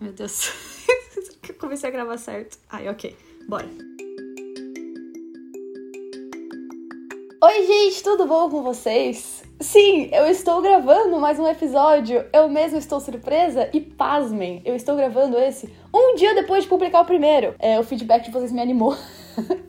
Meu Deus. Eu comecei a gravar certo. Ai, ok. Bora. Oi, gente, tudo bom com vocês? Sim, eu estou gravando mais um episódio. Eu mesmo estou surpresa e pasmem, eu estou gravando esse um dia depois de publicar o primeiro. É, o feedback de vocês me animou.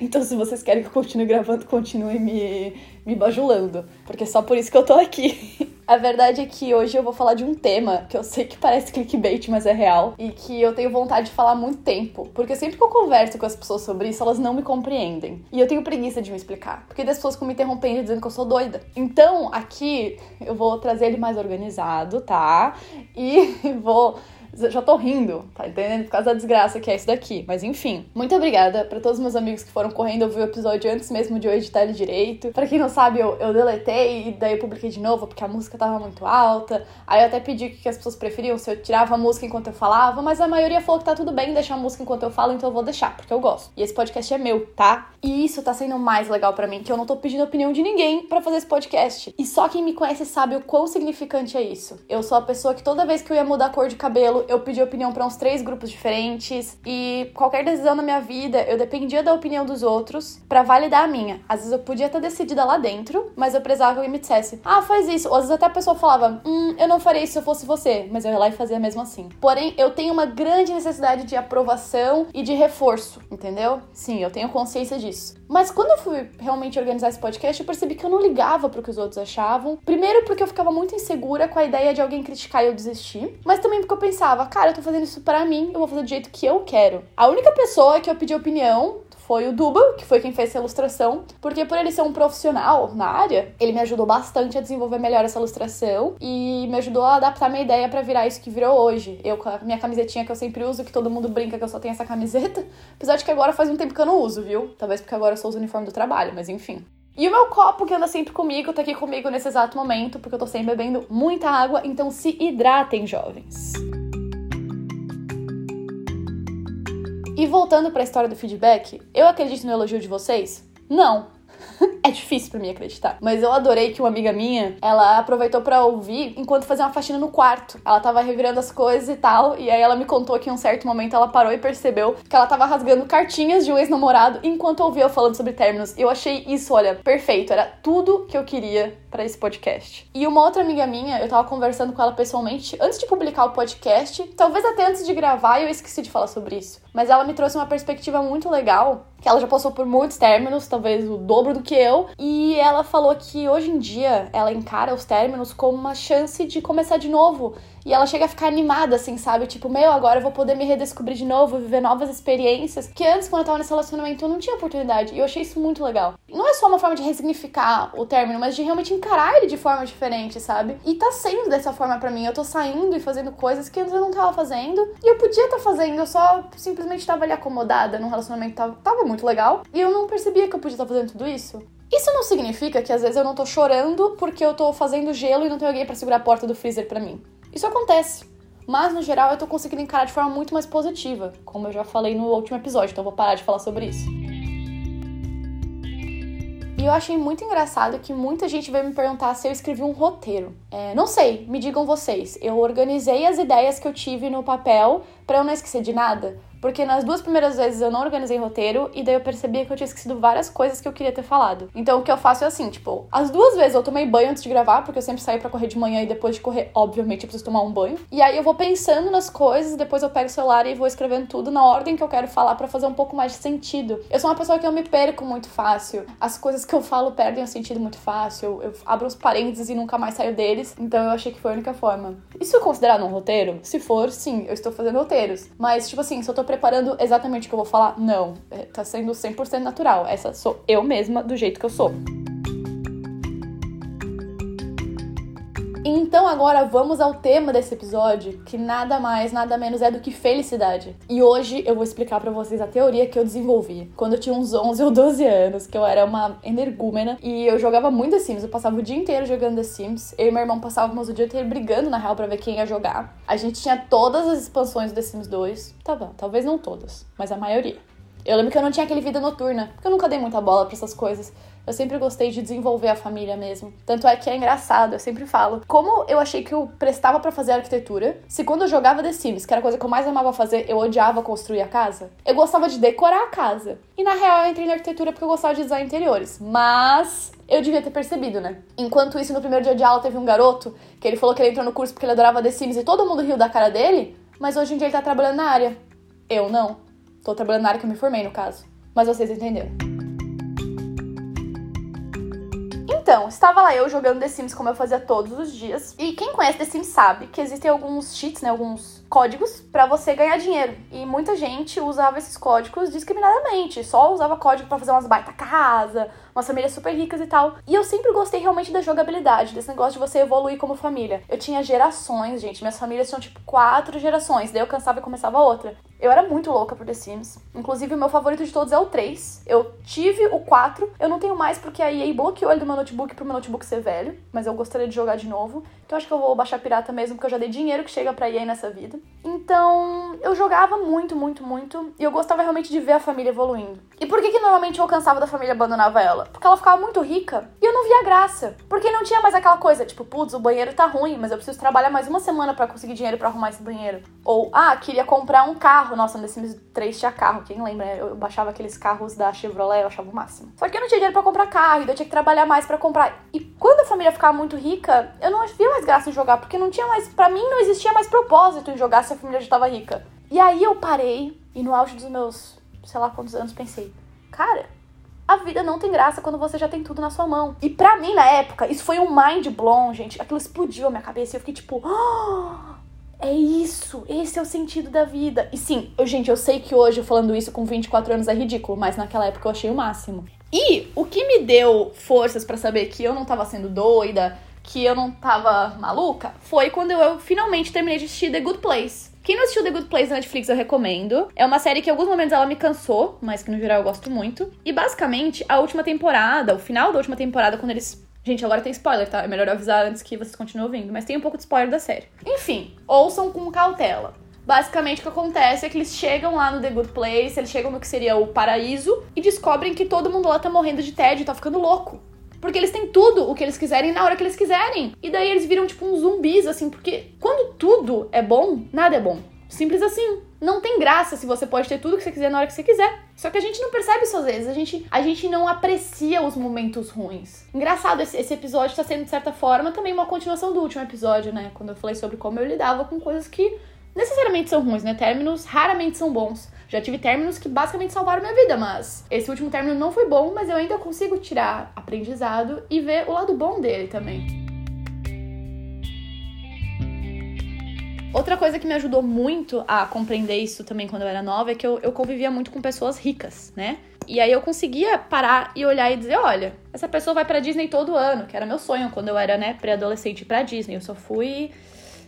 Então, se vocês querem que eu continue gravando, continue me, me bajulando. Porque é só por isso que eu tô aqui. A verdade é que hoje eu vou falar de um tema que eu sei que parece clickbait, mas é real. E que eu tenho vontade de falar há muito tempo. Porque sempre que eu converso com as pessoas sobre isso, elas não me compreendem. E eu tenho preguiça de me explicar. Porque das pessoas ficam me interrompendo dizendo que eu sou doida. Então, aqui eu vou trazer ele mais organizado, tá? E vou já tô rindo, tá entendendo? Por causa da desgraça que é isso daqui. Mas enfim, muito obrigada para todos os meus amigos que foram correndo ouvir o episódio antes mesmo de eu editar ele direito. Para quem não sabe, eu, eu deletei e daí eu publiquei de novo porque a música tava muito alta. Aí eu até pedi o que as pessoas preferiam, se eu tirava a música enquanto eu falava, mas a maioria falou que tá tudo bem deixar a música enquanto eu falo, então eu vou deixar, porque eu gosto. E esse podcast é meu, tá? E isso tá sendo mais legal para mim, que eu não tô pedindo opinião de ninguém para fazer esse podcast. E só quem me conhece sabe o quão significante é isso. Eu sou a pessoa que toda vez que eu ia mudar a cor de cabelo, eu pedi opinião para uns três grupos diferentes e qualquer decisão na minha vida, eu dependia da opinião dos outros para validar a minha. Às vezes eu podia estar decidida lá dentro, mas eu precisava que alguém me dissesse: "Ah, faz isso". Ou às vezes até a pessoa falava: "Hum, eu não faria isso se eu fosse você", mas eu ia lá e fazia mesmo assim. Porém, eu tenho uma grande necessidade de aprovação e de reforço, entendeu? Sim, eu tenho consciência disso. Mas quando eu fui realmente organizar esse podcast, eu percebi que eu não ligava pro que os outros achavam. Primeiro porque eu ficava muito insegura com a ideia de alguém criticar e eu desistir, mas também porque eu pensava, cara, eu tô fazendo isso para mim, eu vou fazer do jeito que eu quero. A única pessoa que eu pedi opinião foi o Duba, que foi quem fez essa ilustração, porque por ele ser um profissional na área, ele me ajudou bastante a desenvolver melhor essa ilustração e me ajudou a adaptar minha ideia para virar isso que virou hoje. Eu com a minha camisetinha que eu sempre uso, que todo mundo brinca que eu só tenho essa camiseta, apesar de que agora faz um tempo que eu não uso, viu? Talvez porque agora eu sou os uniformes do trabalho, mas enfim. E o meu copo que anda sempre comigo, tá aqui comigo nesse exato momento, porque eu tô sempre bebendo muita água, então se hidratem, jovens. E voltando para a história do feedback, eu acredito no elogio de vocês? Não. é difícil para mim acreditar. Mas eu adorei que uma amiga minha, ela aproveitou para ouvir enquanto fazia uma faxina no quarto. Ela tava revirando as coisas e tal, e aí ela me contou que em um certo momento ela parou e percebeu que ela tava rasgando cartinhas de um ex-namorado enquanto ouvia eu falando sobre términos. Eu achei isso, olha, perfeito. Era tudo que eu queria para esse podcast. E uma outra amiga minha, eu tava conversando com ela pessoalmente antes de publicar o podcast, talvez até antes de gravar, eu esqueci de falar sobre isso. Mas ela me trouxe uma perspectiva muito legal, que ela já passou por muitos términos, talvez o dobro do que eu, e ela falou que hoje em dia ela encara os términos como uma chance de começar de novo. E ela chega a ficar animada, assim, sabe? Tipo, meu, agora eu vou poder me redescobrir de novo, viver novas experiências. Que antes, quando eu tava nesse relacionamento, eu não tinha oportunidade. E eu achei isso muito legal. Não é só uma forma de ressignificar o término, mas de realmente encarar ele de forma diferente, sabe? E tá sendo dessa forma para mim. Eu tô saindo e fazendo coisas que antes eu não tava fazendo. E eu podia estar tá fazendo, eu só simplesmente tava ali acomodada num relacionamento que tava, tava muito legal. E eu não percebia que eu podia estar tá fazendo tudo isso. Isso não significa que às vezes eu não tô chorando porque eu tô fazendo gelo e não tenho alguém para segurar a porta do freezer para mim. Isso acontece. Mas no geral eu tô conseguindo encarar de forma muito mais positiva, como eu já falei no último episódio, então vou parar de falar sobre isso. E eu achei muito engraçado que muita gente veio me perguntar se eu escrevi um roteiro. É, não sei, me digam vocês. Eu organizei as ideias que eu tive no papel para eu não esquecer de nada. Porque nas duas primeiras vezes eu não organizei roteiro e daí eu percebi que eu tinha esquecido várias coisas que eu queria ter falado. Então o que eu faço é assim, tipo, as duas vezes eu tomei banho antes de gravar, porque eu sempre saio para correr de manhã e depois de correr, obviamente, eu preciso tomar um banho. E aí eu vou pensando nas coisas, depois eu pego o celular e vou escrevendo tudo na ordem que eu quero falar para fazer um pouco mais de sentido. Eu sou uma pessoa que eu me perco muito fácil. As coisas que eu falo perdem o sentido muito fácil. Eu abro os parênteses e nunca mais saio deles. Então eu achei que foi a única forma. Isso é considerado um roteiro? Se for, sim, eu estou fazendo roteiros. Mas, tipo assim, se eu tô preparando exatamente o que eu vou falar, não. É, tá sendo 100% natural. Essa sou eu mesma, do jeito que eu sou. Então agora vamos ao tema desse episódio, que nada mais, nada menos é do que felicidade. E hoje eu vou explicar para vocês a teoria que eu desenvolvi quando eu tinha uns 11 ou 12 anos, que eu era uma energúmena e eu jogava muito The Sims, eu passava o dia inteiro jogando The Sims. Eu e meu irmão passávamos o dia inteiro brigando na real para ver quem ia jogar. A gente tinha todas as expansões do The Sims 2. Tá bom, talvez não todas, mas a maioria. Eu lembro que eu não tinha aquele vida noturna, porque eu nunca dei muita bola para essas coisas. Eu sempre gostei de desenvolver a família mesmo. Tanto é que é engraçado, eu sempre falo. Como eu achei que eu prestava para fazer arquitetura, se quando eu jogava The Sims, que era a coisa que eu mais amava fazer, eu odiava construir a casa, eu gostava de decorar a casa. E na real eu entrei na arquitetura porque eu gostava de design interiores. Mas eu devia ter percebido, né? Enquanto isso, no primeiro dia de aula, teve um garoto que ele falou que ele entrou no curso porque ele adorava The Sims e todo mundo riu da cara dele, mas hoje em dia ele tá trabalhando na área. Eu não. Tô trabalhando na área que eu me formei, no caso. Mas vocês entenderam. Então, estava lá eu jogando The Sims como eu fazia todos os dias. E quem conhece The Sims sabe que existem alguns cheats, né? Alguns códigos para você ganhar dinheiro. E muita gente usava esses códigos discriminadamente. Só usava código para fazer umas baita casa, umas famílias super ricas e tal. E eu sempre gostei realmente da jogabilidade, desse negócio de você evoluir como família. Eu tinha gerações, gente. Minhas famílias tinham tipo quatro gerações. Daí eu cansava e começava outra. Eu era muito louca por The Sims. Inclusive, o meu favorito de todos é o 3. Eu tive o 4. Eu não tenho mais porque a EA bloqueou ele do meu notebook pro meu notebook ser velho. Mas eu gostaria de jogar de novo. Então acho que eu vou baixar pirata mesmo, porque eu já dei dinheiro que chega pra EA nessa vida. Então, eu jogava muito, muito, muito. E eu gostava realmente de ver a família evoluindo. E por que que normalmente eu cansava da família e abandonava ela? Porque ela ficava muito rica e eu não via graça. Porque não tinha mais aquela coisa, tipo, putz, o banheiro tá ruim, mas eu preciso trabalhar mais uma semana para conseguir dinheiro para arrumar esse banheiro. Ou, ah, queria comprar um carro. Nossa, no Sims 3 tinha carro, quem lembra? Eu baixava aqueles carros da Chevrolet, eu achava o máximo. Só que eu não tinha dinheiro para comprar carro, então eu tinha que trabalhar mais para comprar. E quando a família ficava muito rica, eu não via mais graça em jogar, porque não tinha mais, para mim não existia mais propósito em jogar se a família já tava rica. E aí eu parei e no auge dos meus, sei lá quantos anos, pensei, cara, a vida não tem graça quando você já tem tudo na sua mão. E pra mim, na época, isso foi um mind blown, gente. Aquilo explodiu a minha cabeça e eu fiquei tipo. Oh, é isso, esse é o sentido da vida. E sim, eu, gente, eu sei que hoje, falando isso com 24 anos, é ridículo, mas naquela época eu achei o máximo. E o que me deu forças para saber que eu não tava sendo doida, que eu não tava maluca, foi quando eu finalmente terminei de assistir The Good Place. Quem não assistiu The Good Place na Netflix, eu recomendo. É uma série que em alguns momentos ela me cansou, mas que no geral eu gosto muito. E basicamente, a última temporada, o final da última temporada, quando eles Gente, agora tem spoiler, tá? É melhor avisar antes que vocês continuem ouvindo, mas tem um pouco de spoiler da série. Enfim, ouçam com cautela. Basicamente, o que acontece é que eles chegam lá no The Good Place, eles chegam no que seria o paraíso e descobrem que todo mundo lá tá morrendo de tédio, tá ficando louco. Porque eles têm tudo o que eles quiserem na hora que eles quiserem. E daí eles viram tipo uns zumbis, assim, porque quando tudo é bom, nada é bom. Simples assim. Não tem graça se você pode ter tudo que você quiser na hora que você quiser. Só que a gente não percebe isso às vezes. A gente, a gente não aprecia os momentos ruins. Engraçado, esse, esse episódio está sendo, de certa forma, também uma continuação do último episódio, né? Quando eu falei sobre como eu lidava com coisas que necessariamente são ruins, né? Términos raramente são bons. Já tive términos que basicamente salvaram minha vida, mas esse último término não foi bom, mas eu ainda consigo tirar aprendizado e ver o lado bom dele também. Outra coisa que me ajudou muito a compreender isso também quando eu era nova é que eu, eu convivia muito com pessoas ricas, né? E aí eu conseguia parar e olhar e dizer, olha, essa pessoa vai para Disney todo ano, que era meu sonho quando eu era, né, pré-adolescente para Disney. Eu só fui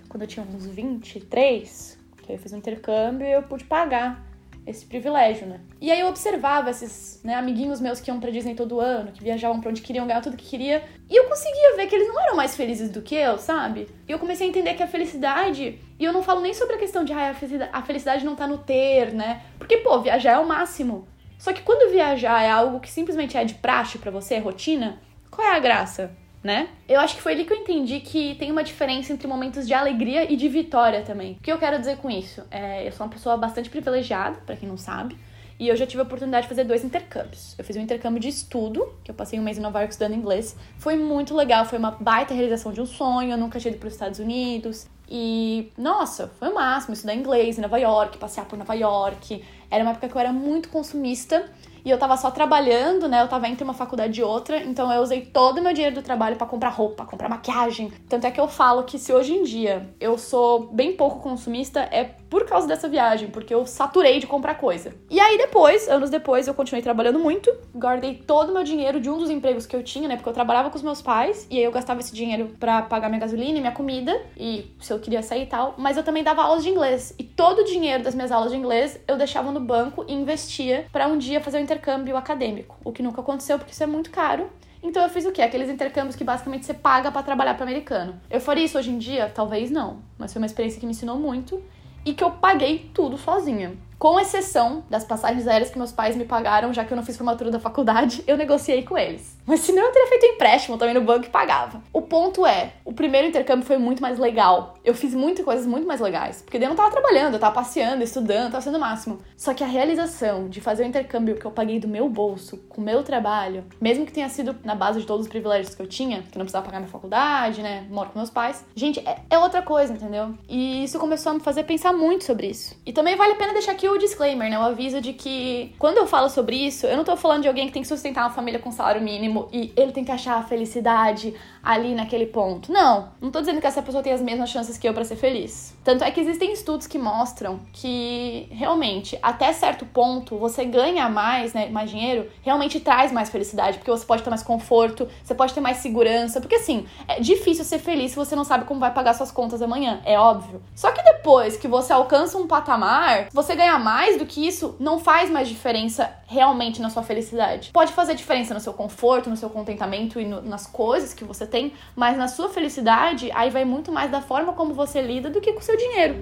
quando eu tinha uns 23, que eu fiz um intercâmbio e eu pude pagar esse privilégio, né? E aí eu observava esses né, amiguinhos meus que iam pra Disney todo ano, que viajavam pra onde queriam, ganhar tudo que queria, e eu conseguia ver que eles não eram mais felizes do que eu, sabe? E eu comecei a entender que a felicidade, e eu não falo nem sobre a questão de ah, a felicidade não tá no ter, né? Porque, pô, viajar é o máximo. Só que quando viajar é algo que simplesmente é de praxe para você, é rotina, qual é a graça? Né? Eu acho que foi ali que eu entendi que tem uma diferença entre momentos de alegria e de vitória também. O que eu quero dizer com isso? É, eu sou uma pessoa bastante privilegiada, para quem não sabe. E eu já tive a oportunidade de fazer dois intercâmbios. Eu fiz um intercâmbio de estudo, que eu passei um mês em Nova York estudando inglês. Foi muito legal, foi uma baita realização de um sonho. Eu nunca tinha ido para os Estados Unidos. E, nossa, foi o máximo estudar inglês em Nova York, passear por Nova York. Era uma época que eu era muito consumista e eu tava só trabalhando, né? Eu tava entre uma faculdade e outra, então eu usei todo o meu dinheiro do trabalho para comprar roupa, comprar maquiagem. Tanto é que eu falo que se hoje em dia eu sou bem pouco consumista, é por causa dessa viagem, porque eu saturei de comprar coisa. E aí depois, anos depois, eu continuei trabalhando muito, guardei todo o meu dinheiro de um dos empregos que eu tinha, né? Porque eu trabalhava com os meus pais, e aí eu gastava esse dinheiro para pagar minha gasolina e minha comida, e se eu queria sair e tal, mas eu também dava aulas de inglês. E todo o dinheiro das minhas aulas de inglês eu deixava no banco e investia para um dia fazer um intercâmbio acadêmico, o que nunca aconteceu porque isso é muito caro. Então eu fiz o quê? Aqueles intercâmbios que basicamente você paga para trabalhar para americano. Eu faria isso hoje em dia? Talvez não, mas foi uma experiência que me ensinou muito e que eu paguei tudo sozinha. Com exceção das passagens aéreas que meus pais me pagaram, já que eu não fiz formatura da faculdade, eu negociei com eles. Mas se não, eu teria feito empréstimo também no banco e pagava. O ponto é, o primeiro intercâmbio foi muito mais legal. Eu fiz muitas coisas muito mais legais. Porque daí eu não tava trabalhando, eu tava passeando, estudando, tava sendo o máximo. Só que a realização de fazer o intercâmbio que eu paguei do meu bolso, com o meu trabalho, mesmo que tenha sido na base de todos os privilégios que eu tinha, que não precisava pagar minha faculdade, né? Moro com meus pais. Gente, é, é outra coisa, entendeu? E isso começou a me fazer pensar muito sobre isso. E também vale a pena deixar aqui o disclaimer, né? O aviso de que quando eu falo sobre isso, eu não tô falando de alguém que tem que sustentar uma família com salário mínimo e ele tem que achar a felicidade ali naquele ponto. Não, não tô dizendo que essa pessoa tem as mesmas chances que eu para ser feliz. Tanto é que existem estudos que mostram que realmente até certo ponto você ganha mais, né, mais dinheiro, realmente traz mais felicidade, porque você pode ter mais conforto, você pode ter mais segurança, porque assim, é difícil ser feliz se você não sabe como vai pagar suas contas amanhã, é óbvio. Só que depois que você alcança um patamar, você ganhar mais do que isso não faz mais diferença realmente na sua felicidade. Pode fazer diferença no seu conforto, no seu contentamento e no, nas coisas que você tem, mas na sua felicidade, aí vai muito mais da forma como você lida do que com o seu dinheiro.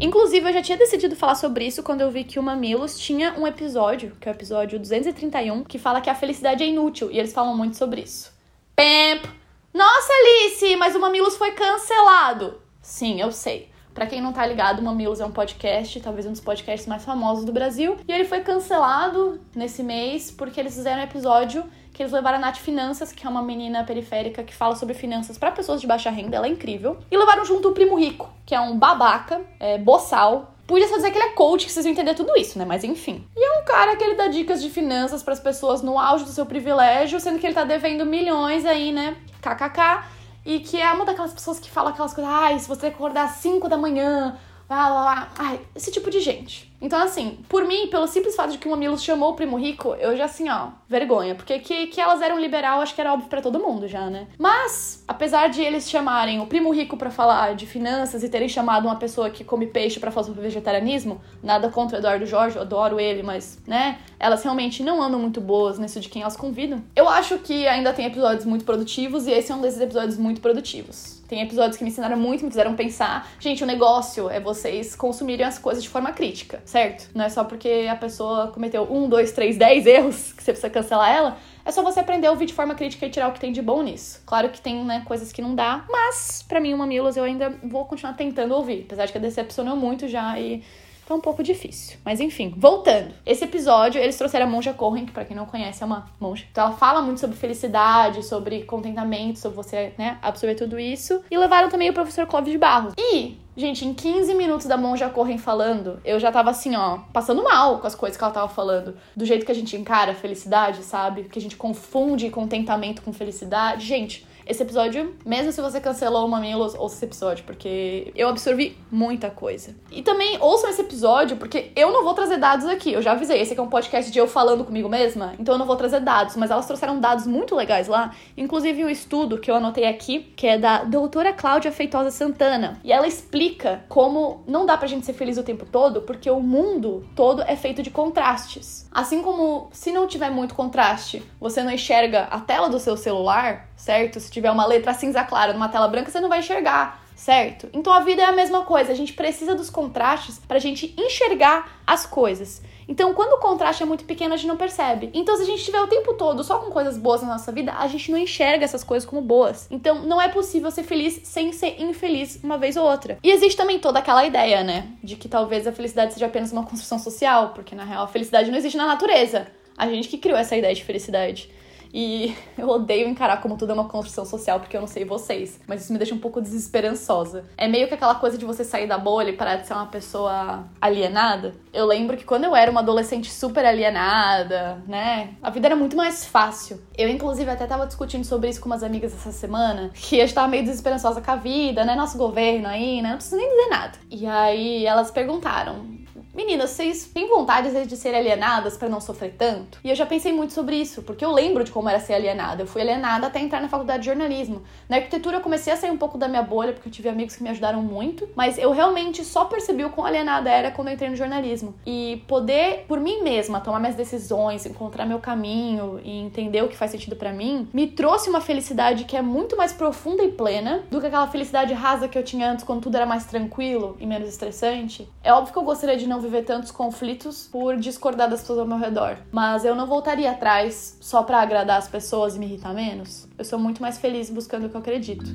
Inclusive, eu já tinha decidido falar sobre isso quando eu vi que o Mamilos tinha um episódio, que é o episódio 231, que fala que a felicidade é inútil, e eles falam muito sobre isso. Pemp! Nossa, Alice, mas o Mamilos foi cancelado! Sim, eu sei. Para quem não tá ligado, o Mamilos é um podcast, talvez um dos podcasts mais famosos do Brasil, e ele foi cancelado nesse mês porque eles fizeram um episódio que eles levaram a Nath Finanças, que é uma menina periférica que fala sobre finanças para pessoas de baixa renda, ela é incrível, e levaram junto o Primo Rico, que é um babaca, é, boçal, Podia só dizer que ele é coach, que vocês vão entender tudo isso, né? Mas enfim. E é um cara que ele dá dicas de finanças para as pessoas no auge do seu privilégio, sendo que ele tá devendo milhões aí, né? KKK. E que é uma daquelas pessoas que fala aquelas coisas, ai, se você acordar às 5 da manhã, lá, lá, lá. Ai, esse tipo de gente. Então, assim, por mim, pelo simples fato de que o Mamilos chamou o Primo Rico, eu já, assim, ó, vergonha. Porque que, que elas eram liberal, acho que era óbvio para todo mundo já, né? Mas, apesar de eles chamarem o Primo Rico para falar de finanças e terem chamado uma pessoa que come peixe para falar sobre vegetarianismo, nada contra o Eduardo Jorge, eu adoro ele, mas, né, elas realmente não andam muito boas nisso de quem elas convidam. Eu acho que ainda tem episódios muito produtivos e esse é um desses episódios muito produtivos. Tem episódios que me ensinaram muito, me fizeram pensar. Gente, o negócio é vocês consumirem as coisas de forma crítica certo? Não é só porque a pessoa cometeu um, dois, três, dez erros que você precisa cancelar ela. É só você aprender a ouvir de forma crítica e tirar o que tem de bom nisso. Claro que tem, né, coisas que não dá, mas para mim o Mamilos eu ainda vou continuar tentando ouvir, apesar de que decepcionou muito já e tá um pouco difícil. Mas enfim, voltando. Esse episódio, eles trouxeram a Monja Corren, que pra quem não conhece é uma monja. Então ela fala muito sobre felicidade, sobre contentamento, sobre você, né, absorver tudo isso. E levaram também o professor Clóvis de Barros. E Gente, em 15 minutos da Monja Corren falando, eu já tava assim, ó, passando mal com as coisas que ela tava falando. Do jeito que a gente encara a felicidade, sabe? Que a gente confunde contentamento com felicidade. Gente, esse episódio, mesmo se você cancelou o Mamilos, ouça esse episódio, porque eu absorvi muita coisa. E também ouçam esse episódio, porque eu não vou trazer dados aqui. Eu já avisei, esse aqui é um podcast de eu falando comigo mesma, então eu não vou trazer dados, mas elas trouxeram dados muito legais lá, inclusive um estudo que eu anotei aqui, que é da doutora Cláudia Feitosa Santana. E ela explica como não dá pra gente ser feliz o tempo todo, porque o mundo todo é feito de contrastes. Assim como se não tiver muito contraste, você não enxerga a tela do seu celular, certo? Se tiver uma letra cinza clara numa tela branca, você não vai enxergar, certo? Então a vida é a mesma coisa, a gente precisa dos contrastes para a gente enxergar as coisas. Então, quando o contraste é muito pequeno, a gente não percebe. Então, se a gente estiver o tempo todo só com coisas boas na nossa vida, a gente não enxerga essas coisas como boas. Então, não é possível ser feliz sem ser infeliz uma vez ou outra. E existe também toda aquela ideia, né, de que talvez a felicidade seja apenas uma construção social, porque na real a felicidade não existe na natureza. A gente que criou essa ideia de felicidade. E eu odeio encarar como tudo é uma construção social, porque eu não sei vocês, mas isso me deixa um pouco desesperançosa. É meio que aquela coisa de você sair da bolha e parar de ser uma pessoa alienada. Eu lembro que quando eu era uma adolescente super alienada, né, a vida era muito mais fácil. Eu, inclusive, até tava discutindo sobre isso com umas amigas essa semana, que eu estava meio desesperançosa com a vida, né, nosso governo aí, né, não preciso nem dizer nada. E aí elas perguntaram, Meninas, vocês têm vontade às vezes de ser alienadas para não sofrer tanto? E eu já pensei muito sobre isso, porque eu lembro de como era ser alienada. Eu fui alienada até entrar na faculdade de jornalismo. Na arquitetura eu comecei a sair um pouco da minha bolha, porque eu tive amigos que me ajudaram muito, mas eu realmente só percebi o quão alienada era quando eu entrei no jornalismo. E poder, por mim mesma, tomar minhas decisões, encontrar meu caminho e entender o que faz sentido para mim, me trouxe uma felicidade que é muito mais profunda e plena do que aquela felicidade rasa que eu tinha antes quando tudo era mais tranquilo e menos estressante. É óbvio que eu gostaria de não viver tantos conflitos por discordar das pessoas ao meu redor, mas eu não voltaria atrás só para agradar as pessoas e me irritar menos. Eu sou muito mais feliz buscando o que eu acredito.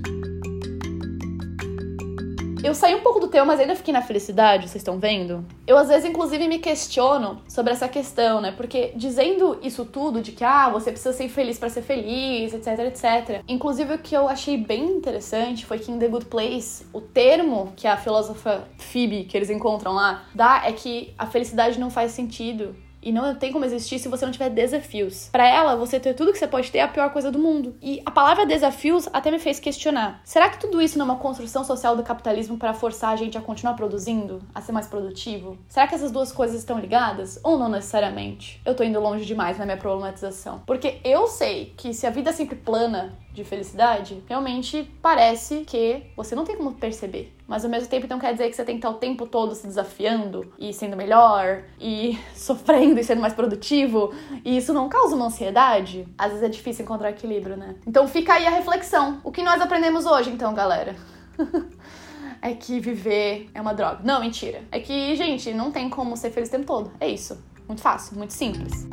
Eu saí um pouco do tema, mas ainda fiquei na felicidade, vocês estão vendo? Eu às vezes, inclusive, me questiono sobre essa questão, né? Porque dizendo isso tudo de que, ah, você precisa ser feliz para ser feliz, etc, etc. Inclusive, o que eu achei bem interessante foi que em The Good Place, o termo que a filósofa Phoebe, que eles encontram lá, dá é que a felicidade não faz sentido e não tem como existir se você não tiver desafios. Para ela, você ter tudo que você pode ter é a pior coisa do mundo. E a palavra desafios até me fez questionar: será que tudo isso não é uma construção social do capitalismo para forçar a gente a continuar produzindo, a ser mais produtivo? Será que essas duas coisas estão ligadas? Ou não necessariamente? Eu tô indo longe demais na minha problematização. Porque eu sei que se a vida é sempre plana de felicidade, realmente parece que você não tem como perceber. Mas ao mesmo tempo, então quer dizer que você tem que estar o tempo todo se desafiando e sendo melhor e sofrendo e sendo mais produtivo. E isso não causa uma ansiedade? Às vezes é difícil encontrar equilíbrio, né? Então fica aí a reflexão. O que nós aprendemos hoje, então, galera? é que viver é uma droga. Não, mentira. É que, gente, não tem como ser feliz o tempo todo. É isso. Muito fácil, muito simples.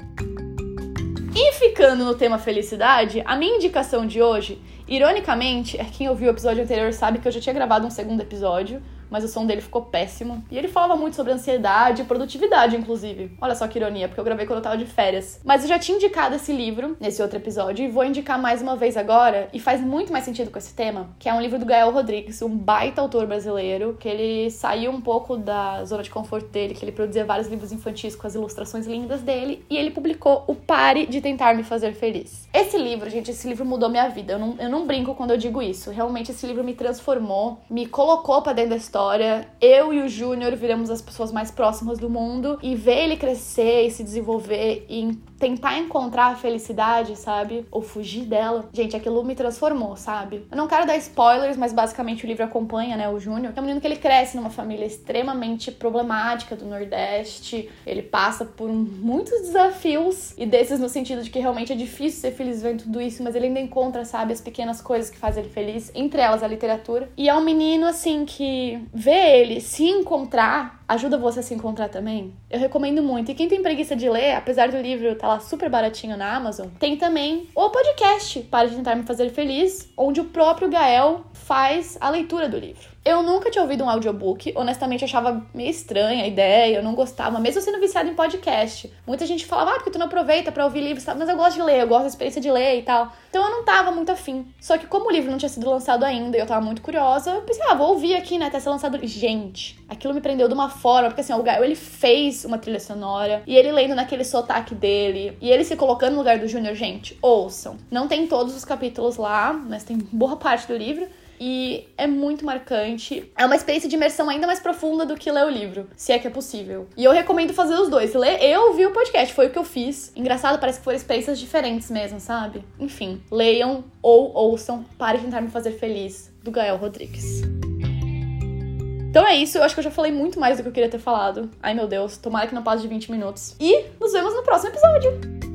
E ficando no tema felicidade, a minha indicação de hoje, ironicamente, é quem ouviu o episódio anterior sabe que eu já tinha gravado um segundo episódio mas o som dele ficou péssimo. E ele falava muito sobre ansiedade e produtividade, inclusive. Olha só que ironia, porque eu gravei quando eu tava de férias. Mas eu já tinha indicado esse livro nesse outro episódio e vou indicar mais uma vez agora, e faz muito mais sentido com esse tema, que é um livro do Gael Rodrigues, um baita autor brasileiro, que ele saiu um pouco da zona de conforto dele, que ele produzia vários livros infantis com as ilustrações lindas dele, e ele publicou O Pare de Tentar Me Fazer Feliz. Esse livro, gente, esse livro mudou minha vida. Eu não, eu não brinco quando eu digo isso. Realmente, esse livro me transformou, me colocou para dentro da história história. Eu e o Júnior viramos as pessoas mais próximas do mundo e ver ele crescer e se desenvolver e tentar encontrar a felicidade, sabe? Ou fugir dela. Gente, aquilo me transformou, sabe? Eu não quero dar spoilers, mas basicamente o livro acompanha, né, o Júnior. É um menino que ele cresce numa família extremamente problemática do Nordeste. Ele passa por muitos desafios e desses no sentido de que realmente é difícil ser feliz vendo tudo isso, mas ele ainda encontra, sabe, as pequenas coisas que fazem ele feliz, entre elas a literatura. E é um menino assim que ver ele se encontrar ajuda você a se encontrar também. Eu recomendo muito. E quem tem preguiça de ler, apesar do livro estar tá lá super baratinho na Amazon, tem também o podcast Para de Tentar Me Fazer Feliz, onde o próprio Gael faz a leitura do livro. Eu nunca tinha ouvido um audiobook, honestamente achava meio estranha a ideia, eu não gostava, mesmo sendo viciada em podcast. Muita gente falava, ah, porque tu não aproveita para ouvir livros, mas eu gosto de ler, eu gosto da experiência de ler e tal. Então eu não tava muito afim. Só que como o livro não tinha sido lançado ainda e eu tava muito curiosa, eu pensei, ah, vou ouvir aqui, né, até ser lançado. Gente, aquilo me prendeu de uma forma, porque assim, o Gael, ele fez uma trilha sonora, e ele lendo naquele sotaque dele, e ele se colocando no lugar do Júnior, gente, ouçam. Não tem todos os capítulos lá, mas tem boa parte do livro e é muito marcante. É uma experiência de imersão ainda mais profunda do que ler o livro, se é que é possível. E eu recomendo fazer os dois. Ler e ouvir o podcast, foi o que eu fiz. Engraçado, parece que foram experiências diferentes mesmo, sabe? Enfim, leiam ou ouçam Pare de Tentar Me Fazer Feliz, do Gael Rodrigues. Então é isso, eu acho que eu já falei muito mais do que eu queria ter falado. Ai meu Deus, tomara que não passe de 20 minutos. E nos vemos no próximo episódio!